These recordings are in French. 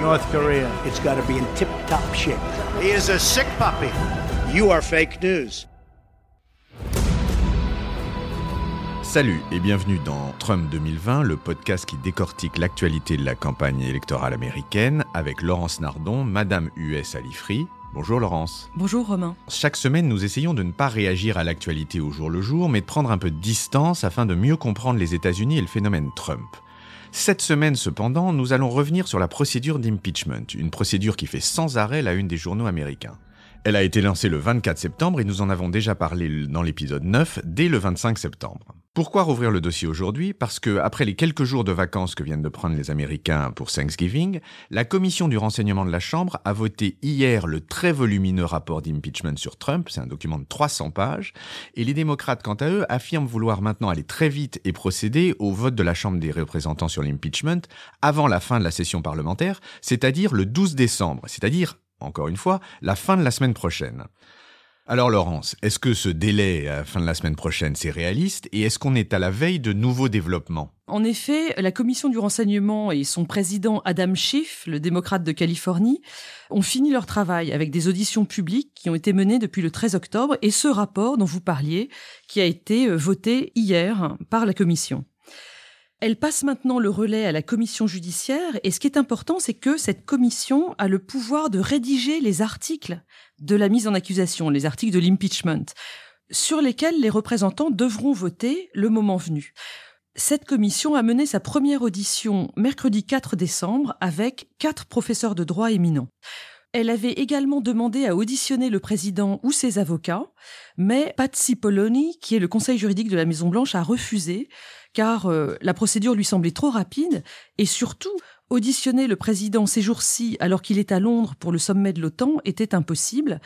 North Korea. It's got to be in tip top shape. He is a sick puppy. You are fake news. Salut et bienvenue dans Trump 2020, le podcast qui décortique l'actualité de la campagne électorale américaine avec Laurence Nardon, Madame US à l'IFRI. Bonjour Laurence. Bonjour Romain. Chaque semaine, nous essayons de ne pas réagir à l'actualité au jour le jour, mais de prendre un peu de distance afin de mieux comprendre les États-Unis et le phénomène Trump. Cette semaine, cependant, nous allons revenir sur la procédure d'impeachment, une procédure qui fait sans arrêt la une des journaux américains. Elle a été lancée le 24 septembre et nous en avons déjà parlé dans l'épisode 9 dès le 25 septembre. Pourquoi rouvrir le dossier aujourd'hui? Parce que, après les quelques jours de vacances que viennent de prendre les Américains pour Thanksgiving, la commission du renseignement de la Chambre a voté hier le très volumineux rapport d'impeachment sur Trump, c'est un document de 300 pages, et les démocrates, quant à eux, affirment vouloir maintenant aller très vite et procéder au vote de la Chambre des représentants sur l'impeachment avant la fin de la session parlementaire, c'est-à-dire le 12 décembre, c'est-à-dire, encore une fois, la fin de la semaine prochaine. Alors Laurence, est-ce que ce délai à la fin de la semaine prochaine, c'est réaliste? Et est-ce qu'on est à la veille de nouveaux développements? En effet, la commission du renseignement et son président Adam Schiff, le démocrate de Californie, ont fini leur travail avec des auditions publiques qui ont été menées depuis le 13 octobre et ce rapport dont vous parliez, qui a été euh, voté hier par la commission. Elle passe maintenant le relais à la commission judiciaire et ce qui est important, c'est que cette commission a le pouvoir de rédiger les articles de la mise en accusation, les articles de l'impeachment, sur lesquels les représentants devront voter le moment venu. Cette commission a mené sa première audition mercredi 4 décembre avec quatre professeurs de droit éminents. Elle avait également demandé à auditionner le président ou ses avocats, mais Patsy Poloni, qui est le conseil juridique de la Maison-Blanche, a refusé, car euh, la procédure lui semblait trop rapide, et surtout, auditionner le président ces jours-ci alors qu'il est à Londres pour le sommet de l'OTAN était impossible.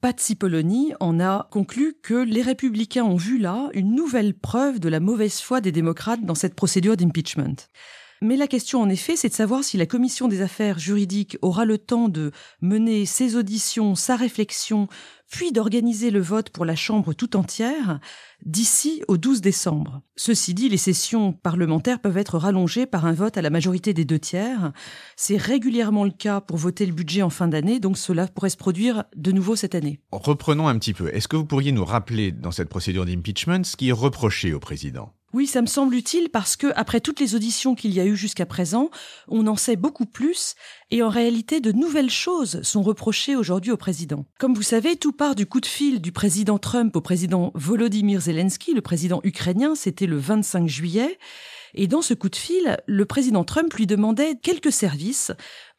Patsy Poloni en a conclu que les républicains ont vu là une nouvelle preuve de la mauvaise foi des démocrates dans cette procédure d'impeachment. Mais la question, en effet, c'est de savoir si la commission des affaires juridiques aura le temps de mener ses auditions, sa réflexion, puis d'organiser le vote pour la Chambre tout entière d'ici au 12 décembre. Ceci dit, les sessions parlementaires peuvent être rallongées par un vote à la majorité des deux tiers. C'est régulièrement le cas pour voter le budget en fin d'année, donc cela pourrait se produire de nouveau cette année. Reprenons un petit peu. Est-ce que vous pourriez nous rappeler dans cette procédure d'impeachment ce qui est reproché au président? Oui, ça me semble utile parce que, après toutes les auditions qu'il y a eu jusqu'à présent, on en sait beaucoup plus et en réalité, de nouvelles choses sont reprochées aujourd'hui au président. Comme vous savez, tout part du coup de fil du président Trump au président Volodymyr Zelensky, le président ukrainien, c'était le 25 juillet. Et dans ce coup de fil, le président Trump lui demandait quelques services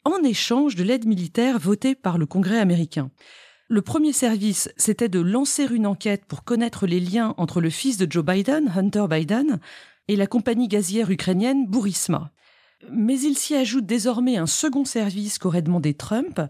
en échange de l'aide militaire votée par le Congrès américain. Le premier service, c'était de lancer une enquête pour connaître les liens entre le fils de Joe Biden, Hunter Biden, et la compagnie gazière ukrainienne Burisma. Mais il s'y ajoute désormais un second service qu'aurait demandé Trump.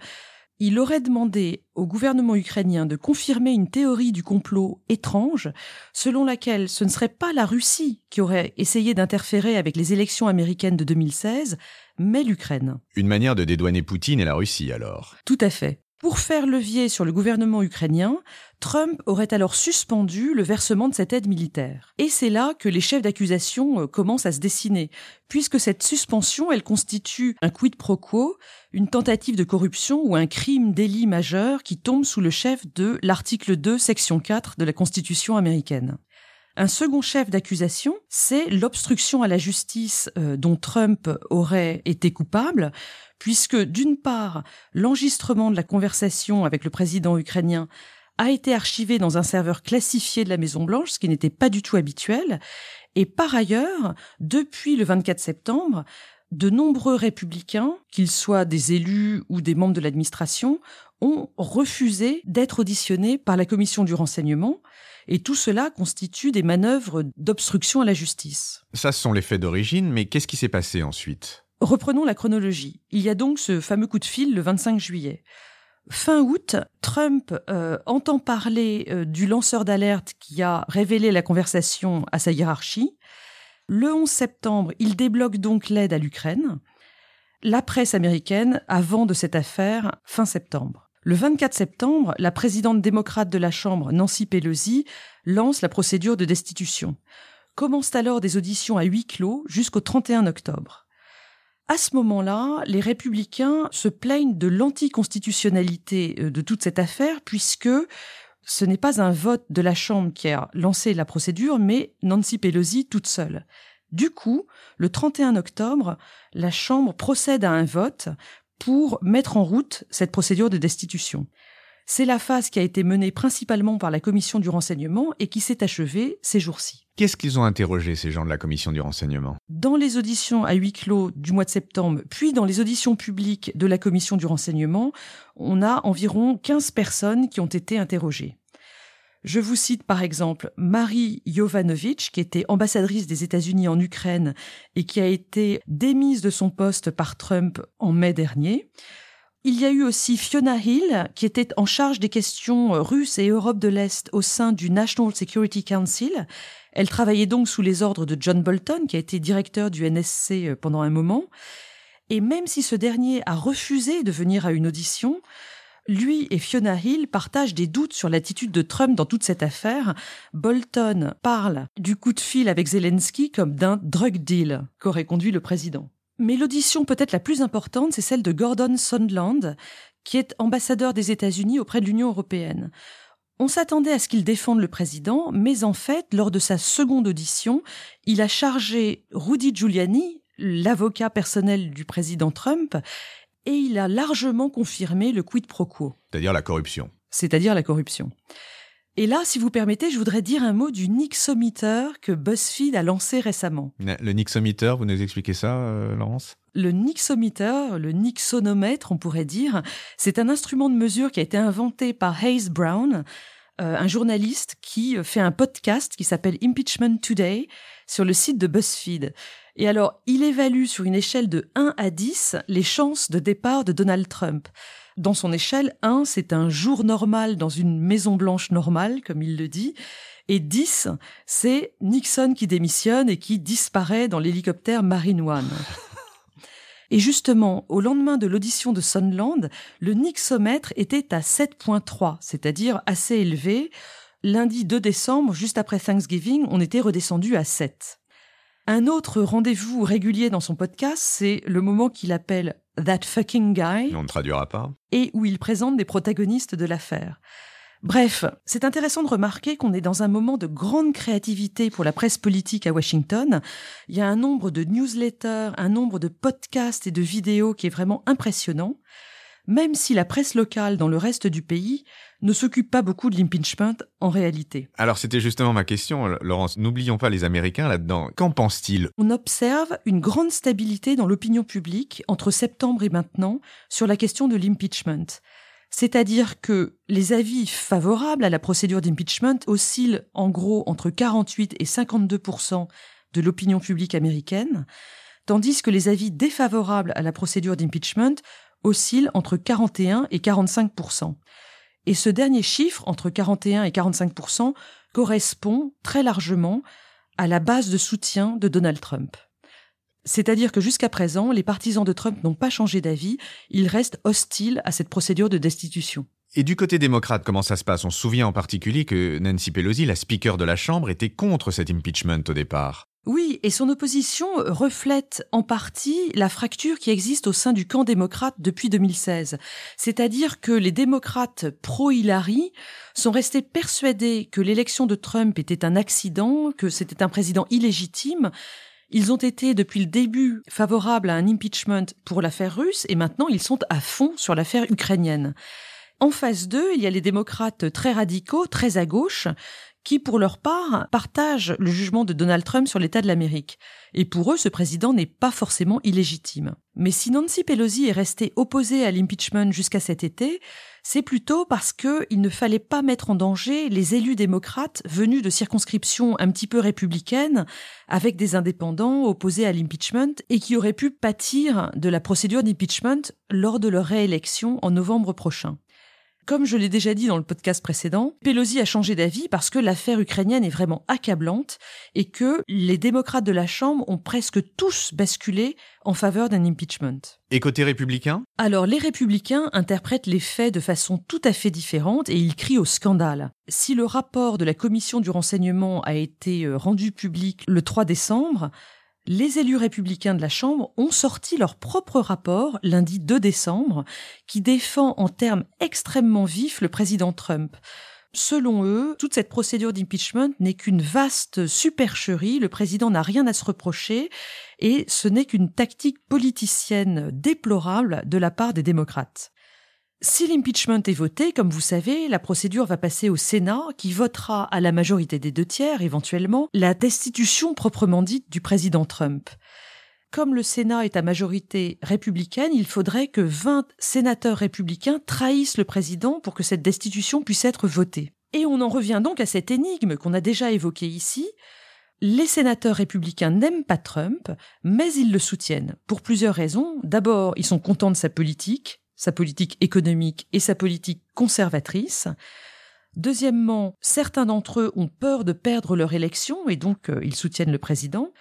Il aurait demandé au gouvernement ukrainien de confirmer une théorie du complot étrange, selon laquelle ce ne serait pas la Russie qui aurait essayé d'interférer avec les élections américaines de 2016, mais l'Ukraine. Une manière de dédouaner Poutine et la Russie alors? Tout à fait. Pour faire levier sur le gouvernement ukrainien, Trump aurait alors suspendu le versement de cette aide militaire. Et c'est là que les chefs d'accusation euh, commencent à se dessiner, puisque cette suspension, elle constitue un quid pro quo, une tentative de corruption ou un crime délit majeur qui tombe sous le chef de l'article 2, section 4 de la Constitution américaine. Un second chef d'accusation, c'est l'obstruction à la justice euh, dont Trump aurait été coupable, puisque d'une part, l'enregistrement de la conversation avec le président ukrainien a été archivé dans un serveur classifié de la Maison-Blanche, ce qui n'était pas du tout habituel, et par ailleurs, depuis le 24 septembre, de nombreux républicains, qu'ils soient des élus ou des membres de l'administration, ont refusé d'être auditionnés par la commission du renseignement, et tout cela constitue des manœuvres d'obstruction à la justice. Ça, ce sont les faits d'origine, mais qu'est-ce qui s'est passé ensuite? Reprenons la chronologie. Il y a donc ce fameux coup de fil le 25 juillet. Fin août, Trump euh, entend parler euh, du lanceur d'alerte qui a révélé la conversation à sa hiérarchie. Le 11 septembre, il débloque donc l'aide à l'Ukraine. La presse américaine a vent de cette affaire fin septembre. Le 24 septembre, la présidente démocrate de la Chambre, Nancy Pelosi, lance la procédure de destitution. Commencent alors des auditions à huis clos jusqu'au 31 octobre. À ce moment-là, les républicains se plaignent de l'anticonstitutionnalité euh, de toute cette affaire puisque ce n'est pas un vote de la Chambre qui a lancé la procédure, mais Nancy Pelosi toute seule. Du coup, le 31 octobre, la Chambre procède à un vote pour mettre en route cette procédure de destitution. C'est la phase qui a été menée principalement par la commission du renseignement et qui s'est achevée ces jours-ci. Qu'est-ce qu'ils ont interrogé, ces gens de la commission du renseignement? Dans les auditions à huis clos du mois de septembre, puis dans les auditions publiques de la commission du renseignement, on a environ 15 personnes qui ont été interrogées. Je vous cite par exemple Marie Jovanovic, qui était ambassadrice des États-Unis en Ukraine et qui a été démise de son poste par Trump en mai dernier. Il y a eu aussi Fiona Hill, qui était en charge des questions russes et Europe de l'Est au sein du National Security Council. Elle travaillait donc sous les ordres de John Bolton, qui a été directeur du NSC euh, pendant un moment. Et même si ce dernier a refusé de venir à une audition, lui et Fiona Hill partagent des doutes sur l'attitude de Trump dans toute cette affaire. Bolton parle du coup de fil avec Zelensky comme d'un drug deal qu'aurait conduit le président. Mais l'audition peut-être la plus importante, c'est celle de Gordon Sondland, qui est ambassadeur des États-Unis auprès de l'Union européenne. On s'attendait à ce qu'il défende le président, mais en fait, lors de sa seconde audition, il a chargé Rudy Giuliani, l'avocat personnel du président Trump, et il a largement confirmé le quid pro quo. C'est-à-dire la corruption. C'est-à-dire la corruption. Et là, si vous permettez, je voudrais dire un mot du Nixometer que BuzzFeed a lancé récemment. Le Nixometer, vous nous expliquez ça, euh, Laurence? Le Nixometer, le Nixonomètre, on pourrait dire, c'est un instrument de mesure qui a été inventé par Hayes Brown, euh, un journaliste qui fait un podcast qui s'appelle Impeachment Today sur le site de BuzzFeed. Et alors, il évalue sur une échelle de 1 à 10 les chances de départ de Donald Trump. Dans son échelle, 1, c'est un jour normal dans une Maison Blanche normale, comme il le dit, et 10, c'est Nixon qui démissionne et qui disparaît dans l'hélicoptère Marine One. Et justement, au lendemain de l'audition de Sunland, le Nixomètre était à 7.3, c'est-à-dire assez élevé. Lundi 2 décembre, juste après Thanksgiving, on était redescendu à 7. Un autre rendez-vous régulier dans son podcast, c'est le moment qu'il appelle That Fucking Guy. On ne traduira pas. Et où il présente des protagonistes de l'affaire. Bref, c'est intéressant de remarquer qu'on est dans un moment de grande créativité pour la presse politique à Washington. Il y a un nombre de newsletters, un nombre de podcasts et de vidéos qui est vraiment impressionnant, même si la presse locale dans le reste du pays ne s'occupe pas beaucoup de l'impeachment en réalité. Alors c'était justement ma question, Laurence. N'oublions pas les Américains là-dedans. Qu'en pensent-ils On observe une grande stabilité dans l'opinion publique entre septembre et maintenant sur la question de l'impeachment. C'est-à-dire que les avis favorables à la procédure d'impeachment oscillent en gros entre 48 et 52% de l'opinion publique américaine, tandis que les avis défavorables à la procédure d'impeachment oscillent entre 41 et 45% et ce dernier chiffre, entre 41 et 45% correspond très largement à la base de soutien de Donald Trump. C'est-à-dire que jusqu'à présent, les partisans de Trump n'ont pas changé d'avis, ils restent hostiles à cette procédure de destitution. Et du côté démocrate, comment ça se passe? On se souvient en particulier que Nancy Pelosi, la speaker de la Chambre, était contre cet impeachment au départ. Oui, et son opposition reflète en partie la fracture qui existe au sein du camp démocrate depuis 2016. C'est-à-dire que les démocrates pro-Hillary sont restés persuadés que l'élection de Trump était un accident, que c'était un président illégitime. Ils ont été depuis le début favorables à un impeachment pour l'affaire russe et maintenant ils sont à fond sur l'affaire ukrainienne. En phase 2, il y a les démocrates très radicaux, très à gauche, qui pour leur part partagent le jugement de Donald Trump sur l'état de l'Amérique. Et pour eux, ce président n'est pas forcément illégitime. Mais si Nancy Pelosi est restée opposée à l'impeachment jusqu'à cet été, c'est plutôt parce qu'il ne fallait pas mettre en danger les élus démocrates venus de circonscriptions un petit peu républicaines, avec des indépendants opposés à l'impeachment et qui auraient pu pâtir de la procédure d'impeachment lors de leur réélection en novembre prochain. Comme je l'ai déjà dit dans le podcast précédent, Pelosi a changé d'avis parce que l'affaire ukrainienne est vraiment accablante et que les démocrates de la Chambre ont presque tous basculé en faveur d'un impeachment. Et côté républicain? Alors les républicains interprètent les faits de façon tout à fait différente et ils crient au scandale. Si le rapport de la commission du renseignement a été euh, rendu public le 3 décembre, les élus républicains de la Chambre ont sorti leur propre rapport lundi 2 décembre qui défend en termes extrêmement vifs le président Trump. Selon eux, toute cette procédure d'impeachment n'est qu'une vaste supercherie, le président n'a rien à se reprocher et ce n'est qu'une tactique politicienne déplorable de la part des démocrates. Si l'impeachment est voté, comme vous savez, la procédure va passer au Sénat qui votera à la majorité des deux tiers, éventuellement, la destitution proprement dite du président Trump. Comme le Sénat est à majorité républicaine, il faudrait que 20 sénateurs républicains trahissent le président pour que cette destitution puisse être votée. Et on en revient donc à cette énigme qu'on a déjà évoquée ici. Les sénateurs républicains n'aiment pas Trump, mais ils le soutiennent pour plusieurs raisons. D'abord, ils sont contents de sa politique, sa politique économique et sa politique conservatrice. Deuxièmement, certains d'entre eux ont peur de perdre leur élection et donc euh, ils soutiennent le président.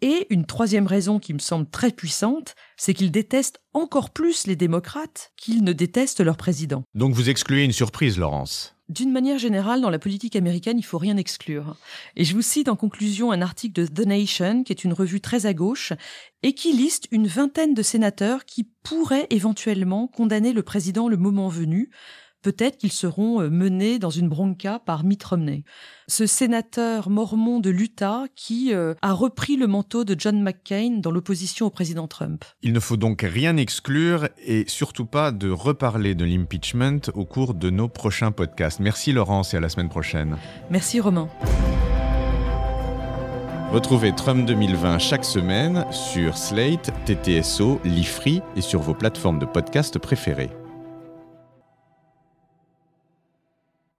Et une troisième raison qui me semble très puissante, c'est qu'ils détestent encore plus les démocrates qu'ils ne détestent leur président. Donc vous excluez une surprise, Laurence? D'une manière générale, dans la politique américaine, il faut rien exclure. Et je vous cite en conclusion un article de The Nation, qui est une revue très à gauche, et qui liste une vingtaine de sénateurs qui pourraient éventuellement condamner le président le moment venu, peut-être qu'ils seront euh, menés dans une bronca par Mitt Romney. Ce sénateur mormon de l'Utah qui euh, a repris le manteau de John McCain dans l'opposition au président Trump. Il ne faut donc rien exclure et surtout pas de reparler de l'impeachment au cours de nos prochains podcasts. Merci Laurence et à la semaine prochaine. Merci Romain. Retrouvez Trump 2020 chaque semaine sur Slate, TTSO, Lifree et sur vos plateformes de podcast préférées.